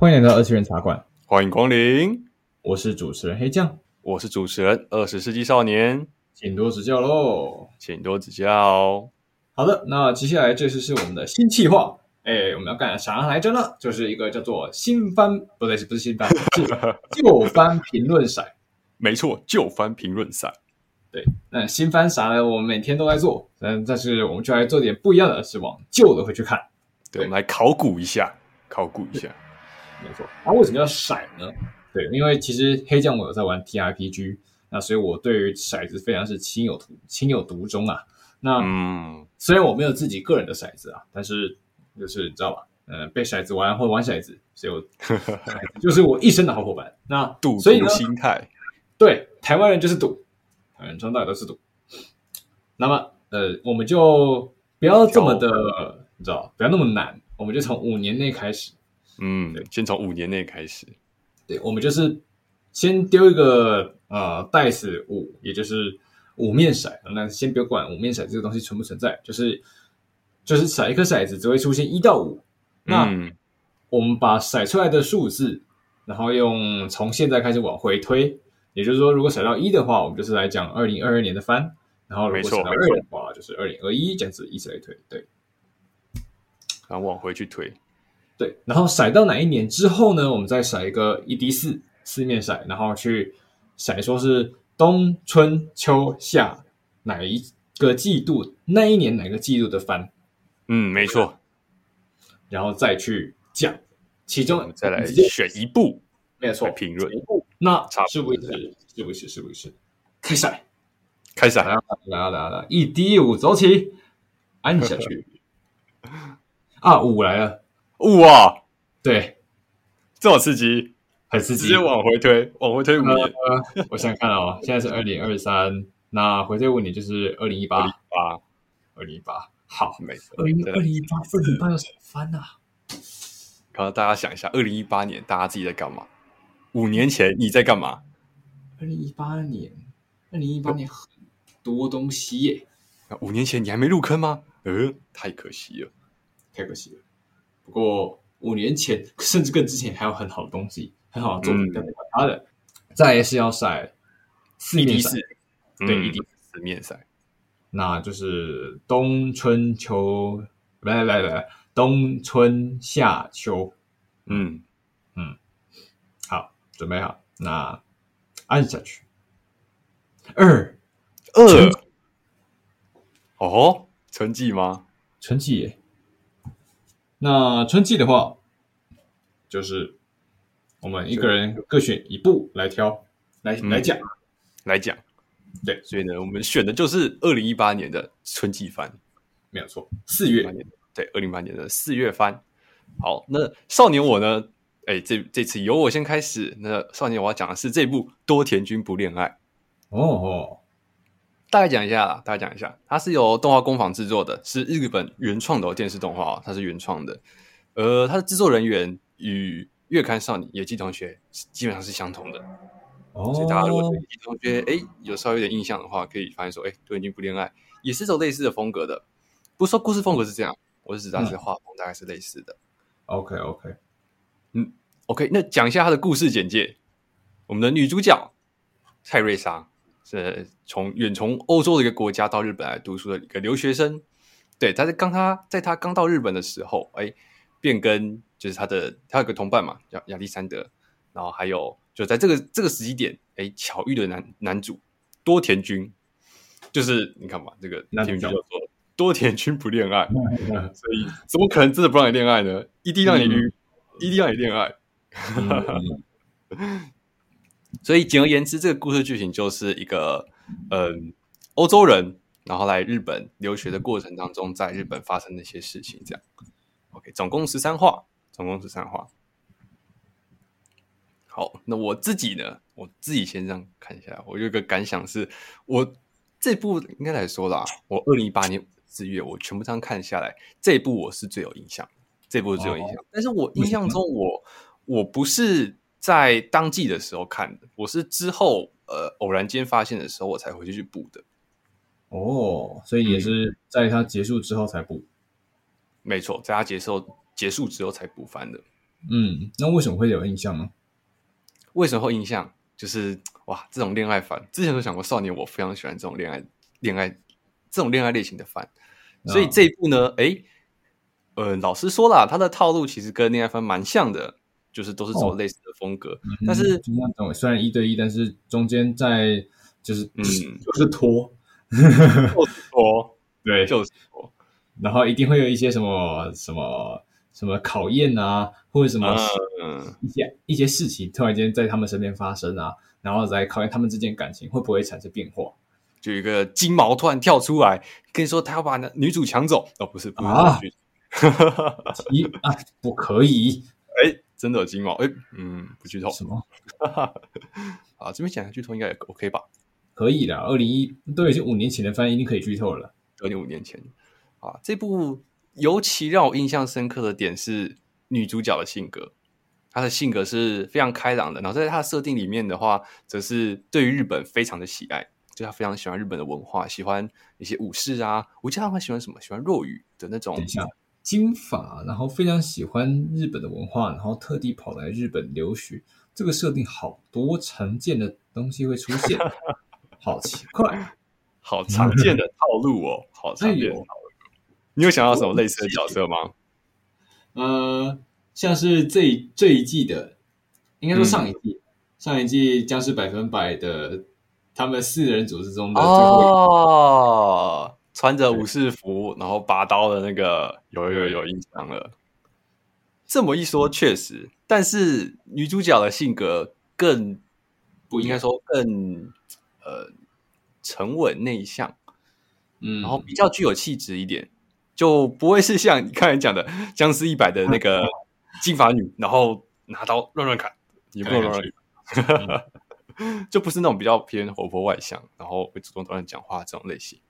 欢迎来到二次元茶馆，欢迎光临。我是主持人黑酱，我是主持人二十世纪少年，请多指教喽，请多指教。好的，那接下来这次是我们的新计划，哎，我们要干啥来着呢？就是一个叫做新番，不对，不是新番，是 旧番评论赛。没错，旧番评论赛。对，那新番啥呢？我们每天都在做，但但是我们就来做点不一样的，是往旧的回去看。对，对我们来考古一下，考古一下。没错。那、啊、为什么要骰呢？对，因为其实黑酱我有在玩 TRPG，那所以我对于骰子非常是情有独情有独钟啊。那嗯，虽然我没有自己个人的骰子啊，但是就是你知道吧？嗯、呃，被骰子玩或者玩骰子，所以我 就是我一生的好伙伴。那赌所以心态，对，台湾人就是赌，台湾人从到尾都是赌。那么呃，我们就不要这么的，你知道，不要那么难，我们就从五年内开始。嗯，先从五年内开始。对，我们就是先丢一个呃，dice 五，也就是五面骰。那先不要管五面骰这个东西存不存在，就是就是骰一颗骰子只会出现一到五。那、嗯、我们把骰出来的数字，然后用从现在开始往回推，也就是说，如果骰到一的话，我们就是来讲二零二二年的番；然后如果骰到二的话，就是二零二一，这样子以此类推。对，然后往回去推。对，然后骰到哪一年之后呢？我们再骰一个一滴四四面骰，然后去骰说是冬春秋夏哪一个季度那一年哪个季度的番。嗯，没错。然后再去讲其中再来选一部，没有错，评论一部。那是不是是不是是不是开骰？开始，来来来来，一滴五走起，按下去。啊，五来了。哇，对，这么刺激，很刺激，直接往回推，往回推五年。呃、我想看哦，现在是二零二三，那回推五年就是二零一八，八，二零一八，好，没错，二零二零一八，二零一八有什么翻啊？刚刚大家想一下，二零一八年大家自己在干嘛？五年前你在干嘛？二零一八年，二零一八年很多东西耶。那五年前你还没入坑吗？呃，太可惜了，太可惜了。不过五年前，甚至更之前，还有很好的东西，很好的作品，等等他的。再也是要晒四面骰，对，一定四面骰。那就是冬春秋，来来来来，冬春夏秋。嗯嗯，好，准备好，那按下去。二二，哦，春季吗？春季耶。那春季的话，就是我们一个人各选一部来挑，来、嗯、来讲，来讲。对，所以呢，我们选的就是二零一八年的春季番，没有错，四月。对，二零一八年的四月番。好，那少年我呢？哎，这这次由我先开始。那少年我要讲的是这部多田君不恋爱。哦哦。大概讲一下，大概讲一下，它是由动画工坊制作的，是日本原创的电视动画，它是原创的。呃，它的制作人员与月刊少女野鸡同学基本上是相同的。哦，所以大家如果对野鸡同学哎有稍微有点印象的话，可以发现说，哎，多田君不恋爱也是走类似的风格的。不是说故事风格是这样，我是指它是画风大概是类似的。嗯、OK OK，嗯，OK，那讲一下它的故事简介。我们的女主角蔡瑞莎。是从远从欧洲的一个国家到日本来读书的一个留学生，对，他在刚他在他刚到日本的时候，哎，便跟就是他的他有个同伴嘛，叫亚历山德，然后还有就在这个这个时机点，哎，巧遇的男男主多田君，就是你看嘛，这个男主叫做多田君不恋爱，所以怎么可能真的不让你恋爱呢？一定让你晕，一定让你恋爱。所以，简而言之，这个故事剧情就是一个，嗯，欧洲人然后来日本留学的过程当中，在日本发生的一些事情，这样。OK，总共十三话，总共十三话。好，那我自己呢？我自己先这样看一下，我有一个感想是，我这部应该来说啦，我二零一八年四月我全部这样看下来，这一部我是最有印象，这部是最有印象。但是我印象中我，我我不是。在当季的时候看的，我是之后呃偶然间发现的时候，我才回去去补的。哦，所以也是在它结束之后才补。没错，在它结束结束之后才补番的。嗯，那为什么会有印象呢？为什么会印象？就是哇，这种恋爱番，之前都想过少年，我非常喜欢这种恋爱恋爱这种恋爱类型的番，所以这一部呢，哎、哦，呃，老实说啦，它的套路其实跟恋爱番蛮像的，就是都是走类似的风格，哦、但是、嗯、虽然一对一，但是中间在就是嗯，就是拖，就是拖，对，就是拖，然后一定会有一些什么什么。什么考验啊，或者什么嗯。一些、uh, 一些事情突然间在他们身边发生啊，然后来考验他们之间感情会不会产生变化？就一个金毛突然跳出来跟你说他要把女主抢走。哦，不是不是 啊，不可以，哎，真的有金毛哎，嗯，不剧透什么？啊，这边讲下剧透应该也 OK 吧？可以的，二零一都已经五年前的番，一定可以剧透了。二零五年前啊，这部。尤其让我印象深刻的点是女主角的性格，她的性格是非常开朗的。然后在她的设定里面的话，则是对于日本非常的喜爱，就她非常喜欢日本的文化，喜欢一些武士啊。我记得她喜欢什么？喜欢落语的那种。等一下，金发，然后非常喜欢日本的文化，然后特地跑来日本留学。这个设定好多常见的东西会出现，好奇怪，好常见的套路哦，好常见的套路。你有想到什么类似的角色吗？呃，像是这一这一季的，应该说上一季，嗯、上一季僵尸百分百的他们四人组之中的最后一个哦，穿着武士服然后拔刀的那个，有有有印象了。这么一说，确实，但是女主角的性格更不应该说更呃沉稳内向，嗯，然后比较具有气质一点。就不会是像你刚才讲的《僵尸一百》的那个 金发女，然后拿刀乱乱砍，也不乱乱砍，就不是那种比较偏活泼外向，然后会主动找人讲话这种类型。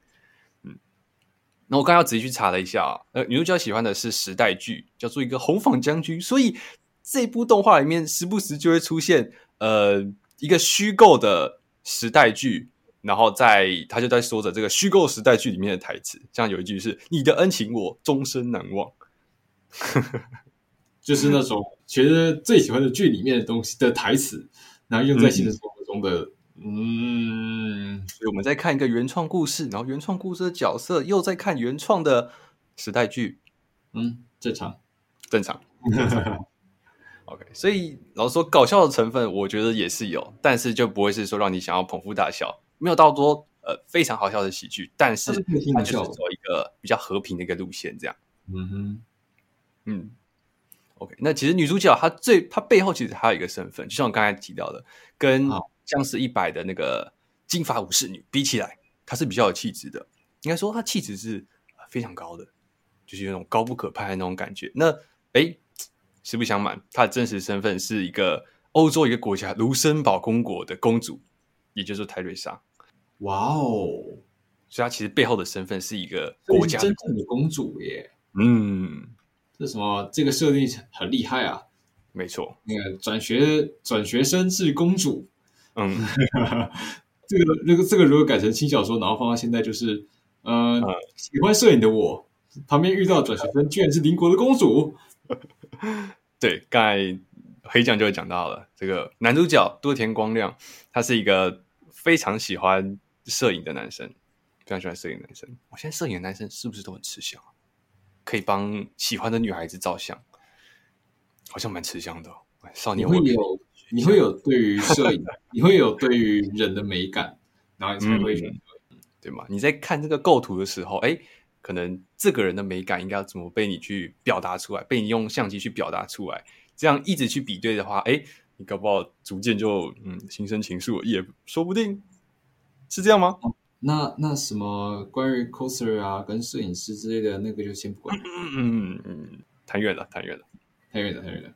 嗯，那我刚刚要仔细去查了一下啊，呃，女主角喜欢的是时代剧，叫做一个红坊将军，所以这部动画里面时不时就会出现呃一个虚构的时代剧。然后在他就在说着这个虚构时代剧里面的台词，像有一句是“你的恩情我终身难忘 ”，就是那种觉得最喜欢的剧里面的东西的台词，然后用在现实生活中的，嗯，嗯，所以我们在看一个原创故事，然后原创故事的角色又在看原创的时代剧，嗯，正常，正常。OK，所以老实说，搞笑的成分我觉得也是有，但是就不会是说让你想要捧腹大笑。没有到多呃非常好笑的喜剧，但是它就是走一个比较和平的一个路线，这样。嗯哼，嗯，OK。那其实女主角她最她背后其实还有一个身份，就像我刚才提到的，跟《僵尸一百》的那个金发武士女比起来，她是比较有气质的。应该说她气质是非常高的，就是有那种高不可攀的那种感觉。那哎，实不相瞒，她的真实身份是一个欧洲一个国家卢森堡公国的公主，也就是泰瑞莎。哇哦！所以她其实背后的身份是一个国家真正的公主耶。嗯，这什么？这个设定很厉害啊！没错，那个转学转学生是公主。嗯，这个那个这个如果改成轻小说，然后放到现在就是，呃，嗯、喜欢摄影的我旁边遇到转学生，居然是邻国的公主。对，刚才黑酱就会讲到了这个男主角多田光亮，他是一个。非常喜欢摄影的男生，非常喜欢摄影的男生。我现在摄影的男生是不是都很吃香？可以帮喜欢的女孩子照相，好像蛮吃香的。少年会有，你会有对于摄影，你会有对于人的美感，然后你才会选择、嗯，对吗？你在看这个构图的时候，哎，可能这个人的美感应该要怎么被你去表达出来？被你用相机去表达出来，这样一直去比对的话，哎。你搞不好逐渐就嗯心生情愫也说不定，是这样吗？哦、那那什么关于 coser 啊跟摄影师之类的那个就先不管，嗯嗯嗯，谈远了谈远了太远了太远了。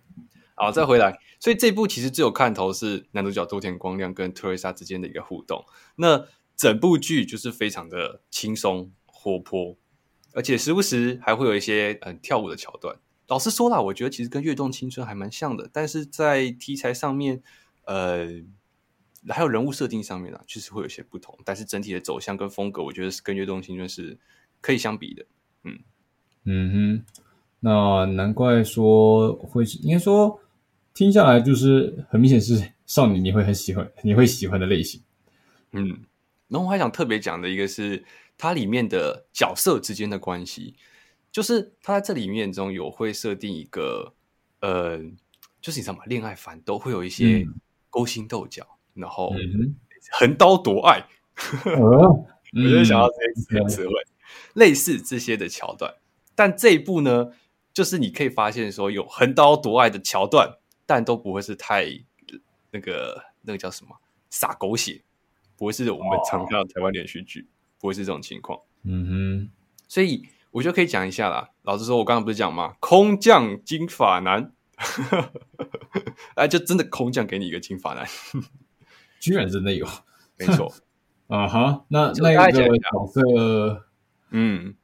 好，再回来，所以这部其实最有看头是男主角多田光亮跟特蕾莎之间的一个互动。那整部剧就是非常的轻松活泼，而且时不时还会有一些嗯跳舞的桥段。老实说啦，我觉得其实跟《跃动青春》还蛮像的，但是在题材上面，呃，还有人物设定上面啊，确实会有些不同。但是整体的走向跟风格，我觉得是跟《跃动青春》是可以相比的。嗯嗯哼，那难怪说会是，应该说听下来就是很明显是少女你会很喜欢，你会喜欢的类型。嗯，然后我还想特别讲的一个是它里面的角色之间的关系，就是它在这里面中有会设定一个，呃，就是你知道吗？恋爱番都会有一些勾心斗角，嗯、然后横刀夺爱，我就想到这些词汇，类似这些的桥段。但这一部呢，就是你可以发现说有横刀夺爱的桥段，但都不会是太那个那个叫什么洒狗血。不会是我们常看到台湾连续剧，不会是这种情况。嗯哼，所以我就可以讲一下啦。老实说，我刚刚不是讲吗？空降金发男，哎，就真的空降给你一个金发男，居然真的有，没错。啊哈，那那个角色，嗯，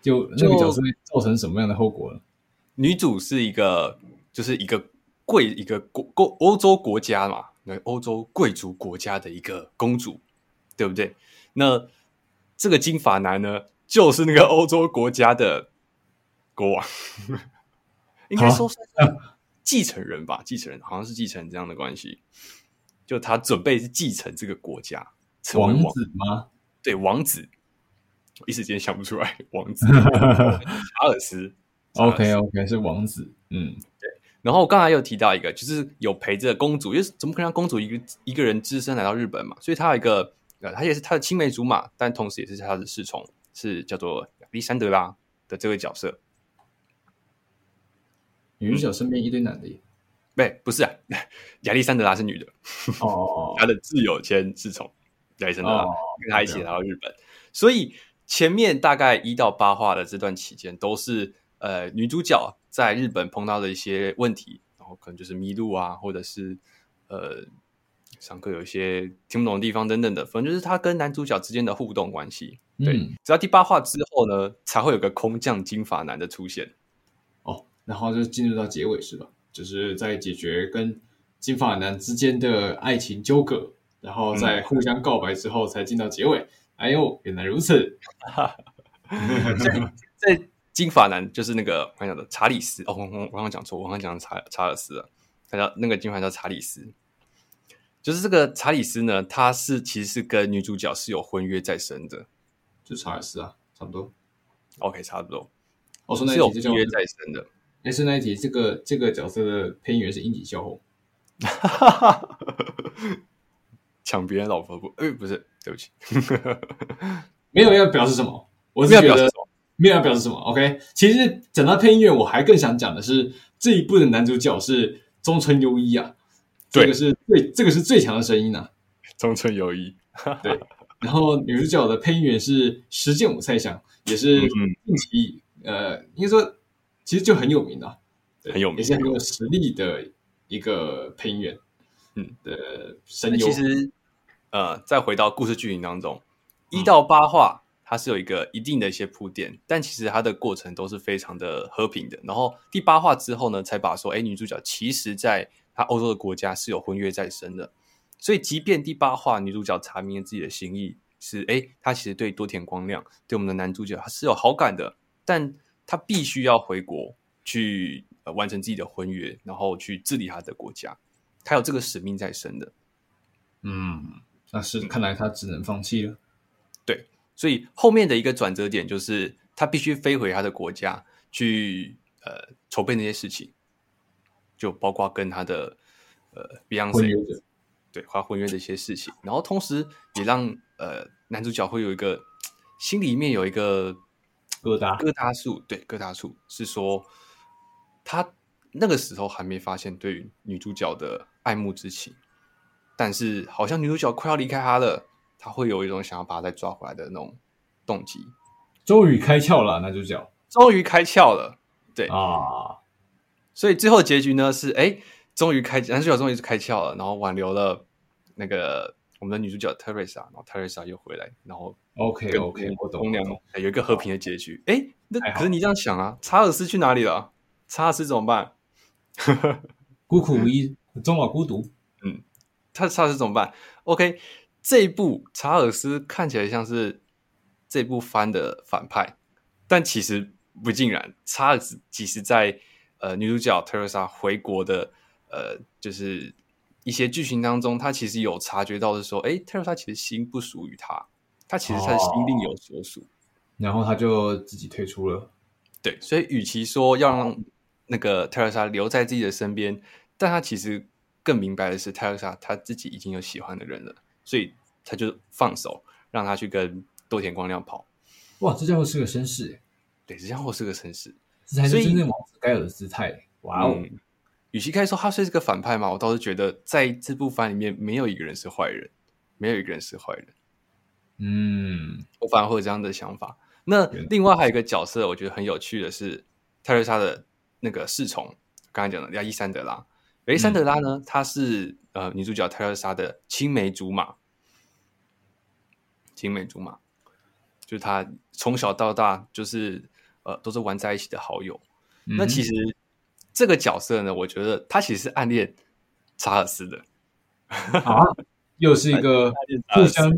就那个角色会造成什么样的后果呢？女主是一个，就是一个贵一个国国欧洲国家嘛，那欧洲贵族国家的一个公主。对不对？那这个金发男呢，就是那个欧洲国家的国王，应该说是继承人吧？继承人好像是继承人这样的关系，就他准备是继承这个国家，成为王，王子吗？对，王子，我一时间想不出来，王子 查尔斯。OK OK，是王子。嗯，对。然后我刚才又提到一个，就是有陪着公主，因为怎么可能让公主一个一个人只身来到日本嘛？所以她有一个。呃，她也是她的青梅竹马，但同时也是她的侍从，是叫做亚历山德拉的这位角色。女主角身边一堆男的耶？不、嗯，不是啊，亚历山德拉是女的。哦，她的挚友兼侍从亚历山德拉跟她一起来到日本，所以前面大概一到八话的这段期间，都是呃女主角在日本碰到的一些问题，然后可能就是迷路啊，或者是呃。上课有一些听不懂的地方等等的，反正就是他跟男主角之间的互动关系。对，嗯、直到第八话之后呢，才会有个空降金发男的出现。哦，然后就进入到结尾是吧？就是在解决跟金发男之间的爱情纠葛，然后在互相告白之后才进到结尾。嗯、哎呦，原来如此！这金发男就是那个我刚讲的查理斯。哦，我我刚刚讲错，我刚刚讲查查尔斯啊。他叫那个金发叫查理斯。就是这个查理斯呢，他是其实是跟女主角是有婚约在身的，就查尔斯啊，差不多。OK，差不多。我说那是有婚约在身的。哎，是那一题，这个这个角色的配音员是樱井孝宏。抢别人老婆不？哎，不是，对不起，没有要表示什么，我是觉得没有要表示什么。OK，其实讲到配音员，我还更想讲的是这一部的男主角是中村优一啊。这个是最这个是最强的声音呐、啊，中村优一。对，然后女主角的配音员是石见武菜香，也是近期、嗯、呃，应该说其实就很有名的、啊，很有名，也是很有实力的一个配音员。嗯的声优。其实呃，再回到故事剧情当中，一到八话它是有一个一定的一些铺垫，嗯、但其实它的过程都是非常的和平的。然后第八话之后呢，才把说，哎，女主角其实在。她欧洲的国家是有婚约在身的，所以即便第八话女主角查明了自己的心意是，哎，她其实对多田光亮，对我们的男主角，他是有好感的，但她必须要回国去、呃、完成自己的婚约，然后去治理她的国家，她有这个使命在身的。嗯，那是看来她只能放弃了。对，所以后面的一个转折点就是他必须飞回他的国家去，呃，筹备那些事情。就包括跟他的呃 Beyonce 对，花婚约的一些事情，然后同时也让呃男主角会有一个心里面有一个疙瘩疙瘩处，对，疙瘩处是说他那个时候还没发现对于女主角的爱慕之情，但是好像女主角快要离开他了，他会有一种想要把他再抓回来的那种动机。终于开窍了，男主角终于开窍了，对啊。所以最后结局呢是，哎，终于开，男主角终于是开窍了，然后挽留了那个我们的女主角 Teresa，，然后特蕾莎又回来，然后 OK OK，我懂，有一个和平的结局。哎，那可是你这样想啊，查尔斯去哪里了？查尔斯怎么办？孤苦无依，终老孤独。嗯，他查尔斯怎么办？OK，这一部查尔斯看起来像是这部番的反派，但其实不尽然，查尔斯其实在呃女主角特蕾莎回国的呃就是一些剧情当中，他其实有察觉到是说，哎，特蕾莎其实心不属于他，他其实他的心另有所属，哦，然后他就自己退出了。对，所以与其说要让那个特蕾莎留在自己的身边，但他其实更明白的是，特蕾莎他自己已经有喜欢的人了，所以他就放手让他去跟多田光亮跑。哇，这家伙是个绅士，对，这家伙是个绅士，这才是真正王子该有的姿态。哇哦，嗯，与其开说他是个反派嘛，我倒是觉得在这部番里面没有一个人是坏人，没有一个人是坏人。嗯，我反而会有这样的想法。那另外还有一个角色，我觉得很有趣的是泰蕾莎的那个侍从，刚才讲的亚历山德拉。亚历山德拉呢，她、嗯、是呃女主角泰勒莎的青梅竹马，青梅竹马，就是她从小到大就是呃都是玩在一起的好友。嗯、那其实这个角色呢，我觉得她其实是暗恋查尔斯的，啊，又是一个 互相。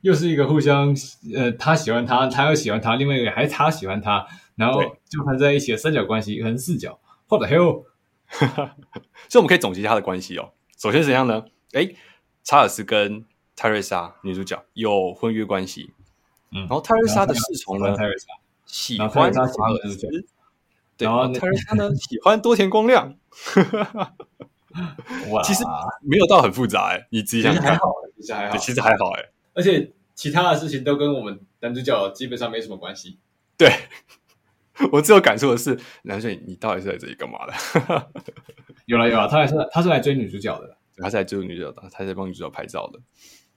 又是一个互相，呃，他喜欢他，他又喜欢他，另外一个还是他喜欢他，然后就谈在一起的三角关系，可能四角，或者还有，所以我们可以总结他的关系哦。首先怎样呢？哎，查尔斯跟泰瑞莎女主角有婚约关系，嗯，然后泰瑞莎的侍从呢，泰瑞莎喜欢查尔斯，对，然后泰瑞莎呢 喜欢多田光亮，哇，其实没有到很复杂哎，你自己想还好，其实还好，其实还好哎。而且其他的事情都跟我们男主角基本上没什么关系。对，我最有感触的是，男主角你到底是在这里干嘛的？有了有了，他还是他是来追女主角的，他是来追女主角的，他是在帮女主角拍照的。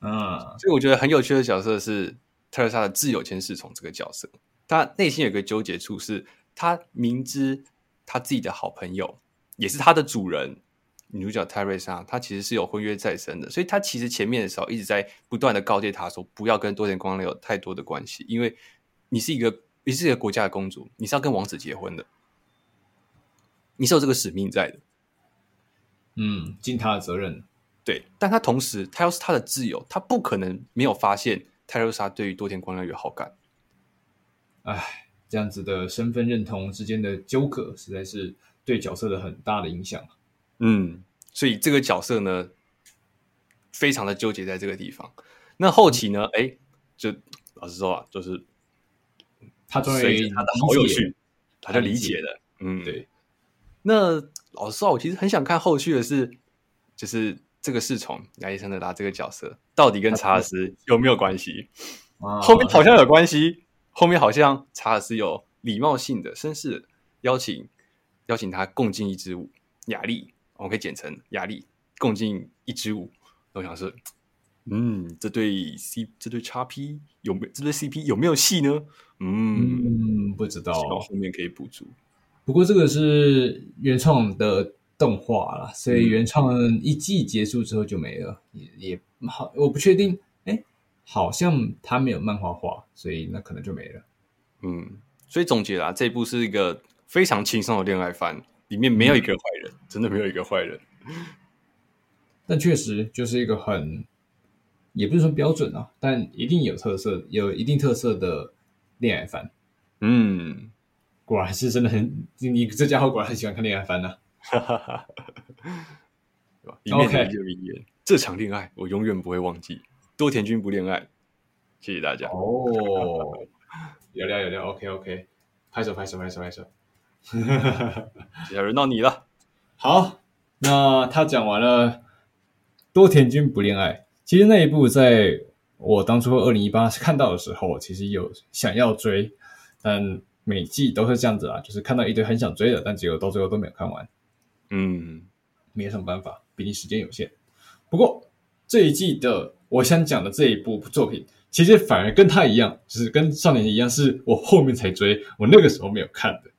嗯，所以我觉得很有趣的角色是特蕾莎的挚友兼侍从这个角色，他内心有个纠结处，是他明知他自己的好朋友也是他的主人。女主角泰瑞莎，她其实是有婚约在身的，所以她其实前面的时候一直在不断的告诫她说，不要跟多田光亮有太多的关系，因为你是一个你是一个国家的公主，你是要跟王子结婚的，你是有这个使命在的，嗯，尽他的责任，对，但他同时他要是他的挚友，他不可能没有发现泰勒莎对于多田光亮有好感，哎，这样子的身份认同之间的纠葛，实在是对角色的很大的影响。嗯，所以这个角色呢，非常的纠结在这个地方。那后期呢，哎、嗯，就老实说啊，就是他终于他的好有趣，他就理解了。嗯，对。那老实说，我其实很想看后续的是，就是这个侍从亚历山德拉这个角色到底跟查尔斯有没有关系？后面好像有关系，后面好像查尔斯有礼貌性的绅士邀请邀请他共进一支舞，雅丽。我们可以简称雅丽共进一支舞。我想说，嗯，这对 C 这对 XP 有没有这对 CP 有没有戏呢？嗯，嗯，不知道，后面可以补足。不过这个是原创的动画啦，所以原创一季结束之后就没了，嗯、也也好，我不确定。哎，好像他没有漫画化，所以那可能就没了。嗯，所以总结啦，这一部是一个非常轻松的恋爱番。里面没有一个坏人，嗯，真的没有一个坏人。但确实就是一个很，也不是说标准啊，但一定有特色，有一定特色的恋爱番。嗯，果然是真的很，你这家伙果然很喜欢看恋爱番呢，啊。哈哈哈。里面的一句名言：这场恋爱我永远不会忘记。多田君不恋爱。谢谢大家。哦，有料有料，OK OK，拍手拍手拍手拍手。接下来轮到你了。好，那他讲完了多田君不恋爱。其实那一部在我当初二零一八 看到的时候，其实有想要追，但每季都是这样子啊，就是看到一堆很想追的，但结果到最后都没有看完。嗯，没什么办法，毕竟时间有限。不过这一季的我想讲的这一部作品，其实反而跟他一样，就是跟少年一样，是我后面才追，我那个时候没有看的。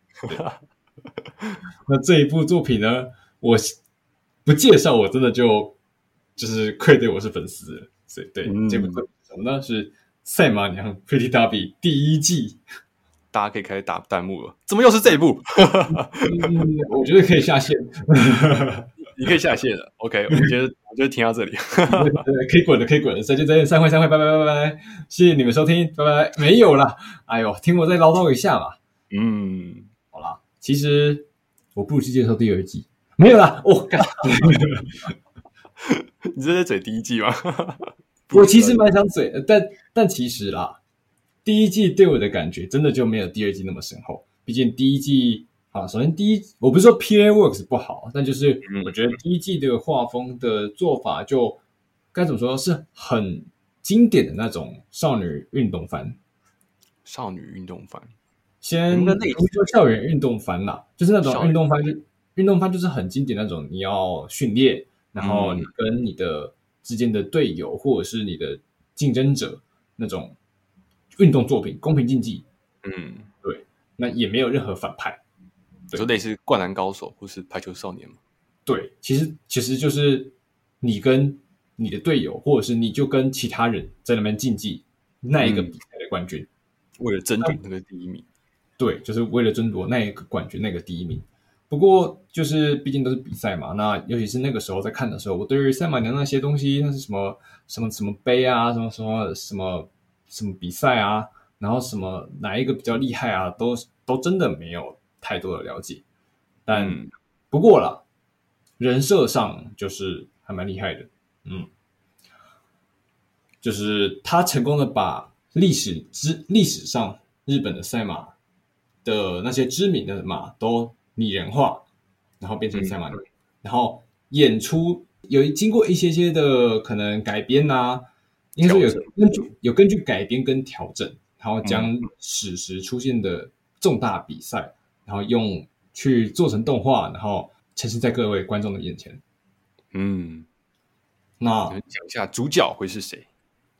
那这一部作品呢，我不介绍，我真的就就是愧对我是粉丝。所以对、嗯、这部作品什么呢？是《赛马娘 Pretty Derby》第一季，大家可以开始打弹幕了。怎么又是这一部？嗯、我觉得可以下线，你可以下线了。OK，我觉得我觉得停到这里，可以滚了，可以滚了。再见，再见，散会，散会，拜拜，拜拜，谢谢你们收听，拜拜。没有了，哎呦，听我再唠叨一下嘛。嗯，好啦，其实我不如去接受第二季，没有啦，我靠，你是在嘴第一季吗？我其实蛮想嘴，但但其实啦，第一季对我的感觉真的就没有第二季那么深厚。毕竟第一季啊，首先第一，我不是说 PA Works 不好，但就是我觉得第一季的画风的做法就该怎么说，是很经典的那种少女运动番。少女运动番，先说校园运动番啦，就是那种运动番，就运动番就是很经典那种，你要训练，然后你跟你的。之间的队友，或者是你的竞争者，那种运动作品，公平竞技，嗯，对，那也没有任何反派，就类似灌篮高手或是排球少年嘛。对，其实其实就是你跟你的队友，或者是你就跟其他人在那边竞技，那一个比赛的冠军，嗯、为了争夺那个第一名，对，就是为了争夺那一个冠军，那个第一名。不过，就是毕竟都是比赛嘛，那尤其是那个时候在看的时候，我对于赛马娘那些东西，那是什么什么什么杯啊，什么什么什么什么比赛啊，然后什么哪一个比较厉害啊，都都真的没有太多的了解。但、嗯、不过啦，人设上就是还蛮厉害的，嗯，就是他成功的把历史之历史上日本的赛马的那些知名的马都。拟人化，然后变成赛马娘，嗯、然后演出有经过一些些的可能改编呐、啊，应该说有根据有根据改编跟调整，然后将史实出现的重大比赛，嗯、然后用去做成动画，然后呈现在各位观众的眼前。嗯，那讲一下主角会是谁？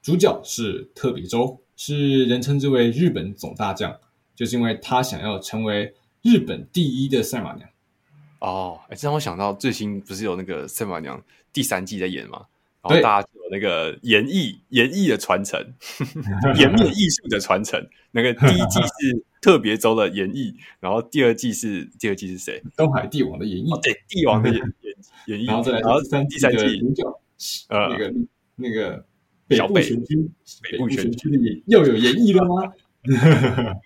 主角是特别周，是人称之为日本总大将，就是因为他想要成为。日本第一的赛马娘哦，哎，这让我想到最新不是有那个赛马娘第三季在演吗？然后大家有那个演艺演艺的传承，颜面艺术的传承。那个第一季是特别周的演绎，然后第二季是第二季是谁？东海帝王的演绎，哦，对，帝王的演 演演绎，然后再来，然后第三季呃，那个那个北部玄君，北部玄君的演又有演绎了吗？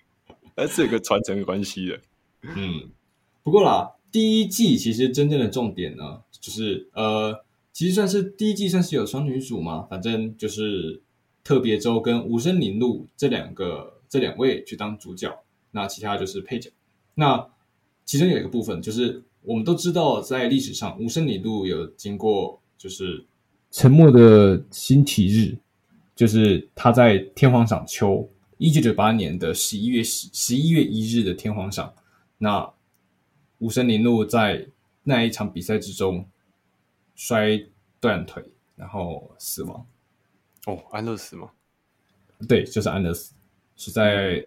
那是有个传承的关系的。嗯，不过啦，第一季其实真正的重点呢，就是呃，其实算是第一季算是有双女主嘛，反正就是特别周跟无声铃鹿这两个这两位去当主角，那其他就是配角。那其中有一个部分就是我们都知道，在历史上无声铃鹿有经过就是沉默的星期日，就是他在天皇赏秋一九九八年的十一月十十一月一日的天皇赏。那无声铃鹿在那一场比赛之中摔断腿，然后死亡。哦，安乐死吗？对，就是安乐死，实在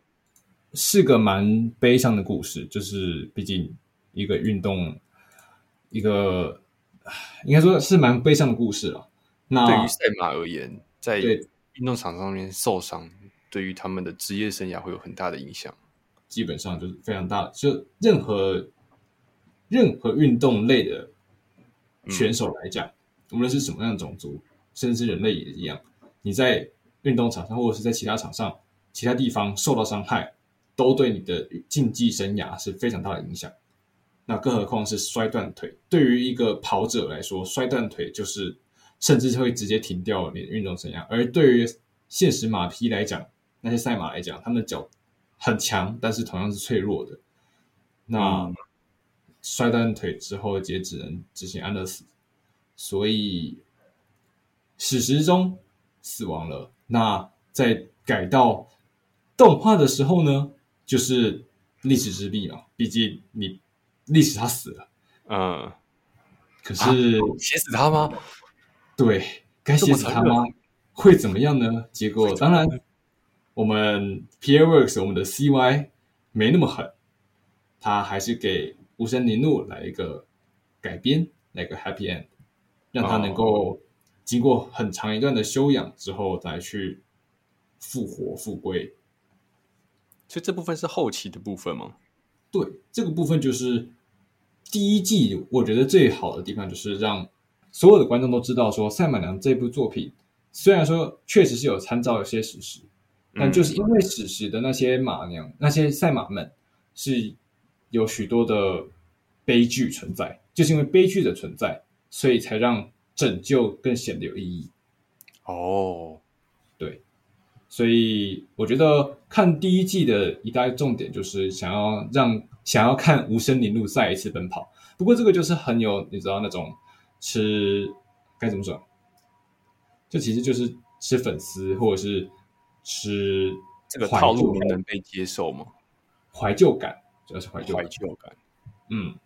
是个蛮悲伤的故事。就是毕竟一个运动，一个应该说是蛮悲伤的故事了。那对于赛马而言，在运动场上面受伤，对于他们的职业生涯会有很大的影响。基本上就是非常大的，就任何任何运动类的选手来讲，嗯、无论是什么样的种族，甚至是人类也一样，你在运动场上或者是在其他场上、其他地方受到伤害，都对你的竞技生涯是非常大的影响。那更何况是摔断腿，对于一个跑者来说，摔断腿就是甚至会直接停掉你的运动生涯。而对于现实马匹来讲，那些赛马来讲，他们的脚。很强，但是同样是脆弱的。那摔断腿之后，也只能执行安乐死，所以史实中死亡了。那在改到动画的时候呢，就是历史之弊嘛。毕竟你历史他死了，嗯，可是写死他吗？对，该写死他吗？会怎么样呢？结果当然。我们 PA Works 我们的 CY 没那么狠，他还是给无声凝露来一个改编，来个 Happy End，让他能够经过很长一段的修养之后再去复活复归。所以这部分是后期的部分吗？对，这个部分就是第一季，我觉得最好的地方就是让所有的观众都知道说，赛马娘这部作品虽然说确实是有参照一些史实。但就是因为史实的那些马娘、那些赛马们是有许多的悲剧存在，就是因为悲剧的存在，所以才让拯救更显得有意义。哦，对，所以我觉得看第一季的一大重点就是想要让想要看无声铃鹿再一次奔跑。不过这个就是很有你知道那种吃该怎么说？这其实就是吃粉丝或者是吃这个套路能被接受吗？怀旧感主要是怀旧怀旧感。嗯，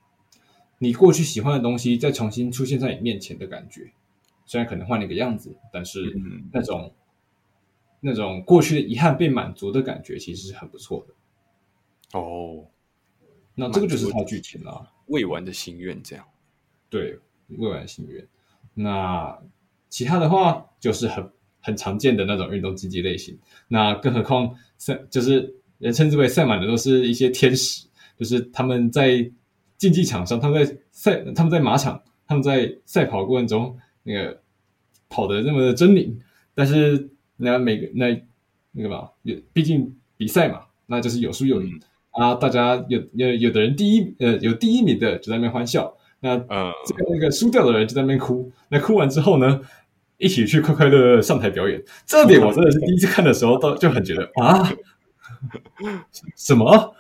你过去喜欢的东西再重新出现在你面前的感觉，虽然可能换了一个样子，但是那种、嗯、那种过去的遗憾被满足的感觉，其实是很不错的。哦，那这个就是它剧情了，未完的心愿这样。对，未完的心愿。那其他的话就是很很常见的那种运动竞技类型。那更何况赛就是人称之为赛马的都是一些天使，就是他们在竞技场上，他们在赛，他们在马场，他们在赛跑过程中那个跑得那么的狰狞，但是那每个那那个嘛，有毕竟比赛嘛，那就是有输有赢啊。大家有有有的人第一呃有第一名的就在那边欢笑，那呃这个那个输掉的人就在那边哭。那哭完之后呢，一起去快快乐乐上台表演，这点我真的是第一次看的时候，到就很觉得啊，什么？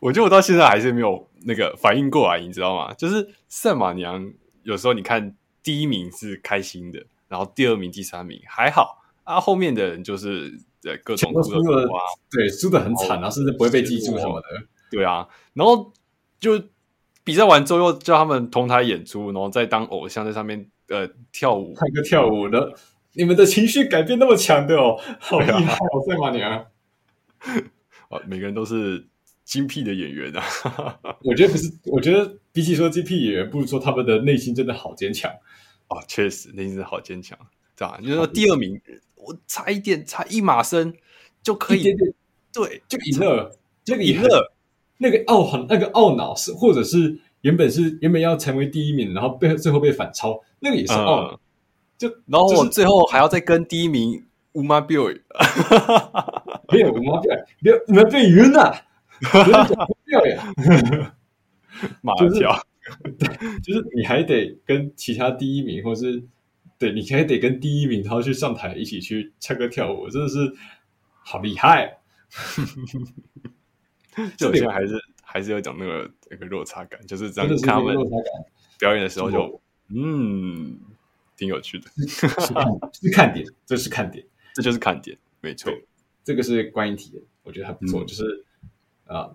我觉得我到现在还是没有那个反应过来，你知道吗？就是赛马娘有时候你看第一名是开心的，然后第二名、第三名还好啊，后面的人就是对各种输的啊，对，输的很惨啊，甚至不会被记住什么的，对啊，然后就比赛完之后又叫他们同台演出，然后再当偶像在上面。呃，跳舞，唱歌跳舞的，你们的情绪改变那么强的哦，好厉害哦，赛马娘 啊，每个人都是精辟的演员啊。我觉得不是，我觉得比起说精辟演员，不如说他们的内心真的好坚强啊，确实内心真的好坚强，对吧？就是说第二名，我差一点，差一码身就可以，对，就赢了，就赢了。那个懊悔，那个懊恼是，或者是。原本是原本要成为第一名，然后被最后被反超，那个也是哦。嗯、就然后我最后还要再跟第一名乌马比尔，没有乌马比尔，没有乌马比尔赢了，漂亮，马跳，就是你还得跟其他第一名，或是对你还得跟第一名，然后去上台一起去唱歌跳舞，真的是好厉害，就这点还是。还是有讲那个那个落差感，就是这样看他们表演的时候就嗯，挺有趣的，是看点，这是看点，这就是看点，没错，这个是观影体验，我觉得还不错，就是啊，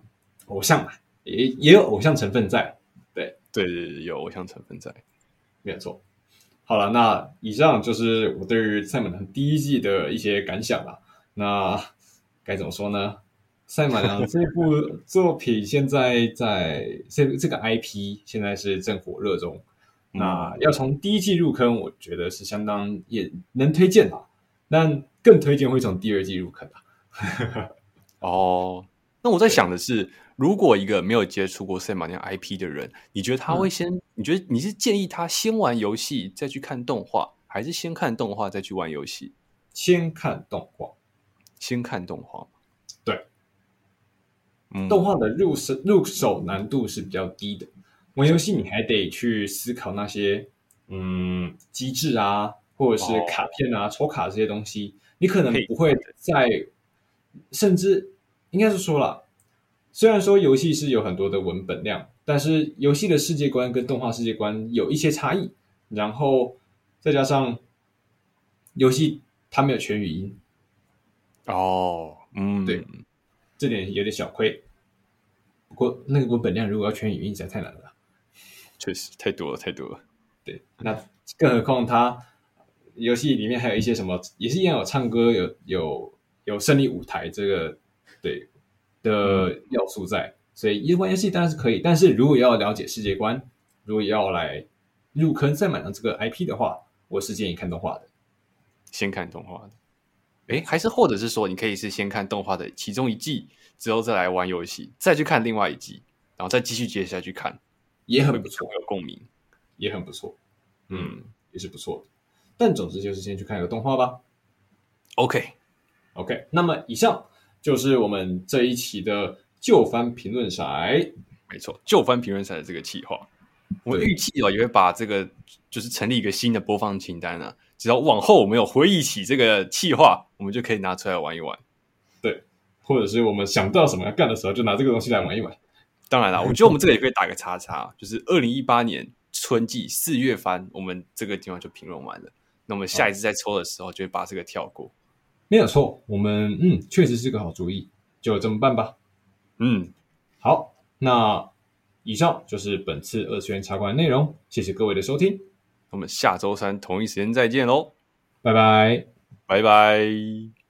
偶像嘛，也也有偶像成分在，对。对对，有偶像成分在，没有错。好了，那以上就是我对于赛马娘第一季的一些感想了，那该怎么说呢？赛马娘这部作品现在在这这个 IP 现在是正火热中，嗯、那要从第一季入坑，我觉得是相当也能推荐吧，但更推荐会从第二季入坑啊。哦，那我在想的是，如果一个没有接触过赛马娘 IP 的人，你觉得他会先？嗯、你觉得你是建议他先玩游戏再去看动画，还是先看动画再去玩游戏？先看动画，先看动画。对动画的入手入手难度是比较低的，玩游戏你还得去思考那些嗯机制啊，或者是卡片啊、哦、抽卡这些东西，你可能不会在，甚至应该是说了，虽然说游戏是有很多的文本量，但是游戏的世界观跟动画世界观有一些差异，然后再加上游戏它没有全语音，哦，嗯，对。这点有点小亏，不过那个文本量如果要全语音，实在太难了。确实太多了，太多了。对，那更何况它游戏里面还有一些什么，也是一样有唱歌，有有有胜利舞台这个对的要素在，嗯、所以一玩游戏当然是可以，但是如果要了解世界观，如果要来入坑再买上这个 IP 的话，我是建议看动画的，先看动画的。哎，还是或者是说，你可以是先看动画的其中一季，之后再来玩游戏，再去看另外一季，然后再继续接下去看，也很不错，有共鸣，也很不错，嗯，也是不错的。但总之就是先去看一个动画吧。OK，OK，okay, 那么以上就是我们这一期的旧番评论赛，没错，旧番评论赛的这个企划，我预计哦也会把这个就是成立一个新的播放清单啊。只要往后我们有回忆起这个企划，我们就可以拿出来玩一玩。对，或者是我们想到什么要干的时候，就拿这个东西来玩一玩。当然了，我觉得我们这个也可以打个叉叉，就是二零一八年春季四月番，我们这个地方就评论完了。那我们下一次再抽的时候，就会把这个跳过。没有错，我们嗯，确实是个好主意，就这么办吧。嗯，好，那以上就是本次二次元茶馆的内容，谢谢各位的收听，我们下周三同一时间再见喽，拜拜，拜拜。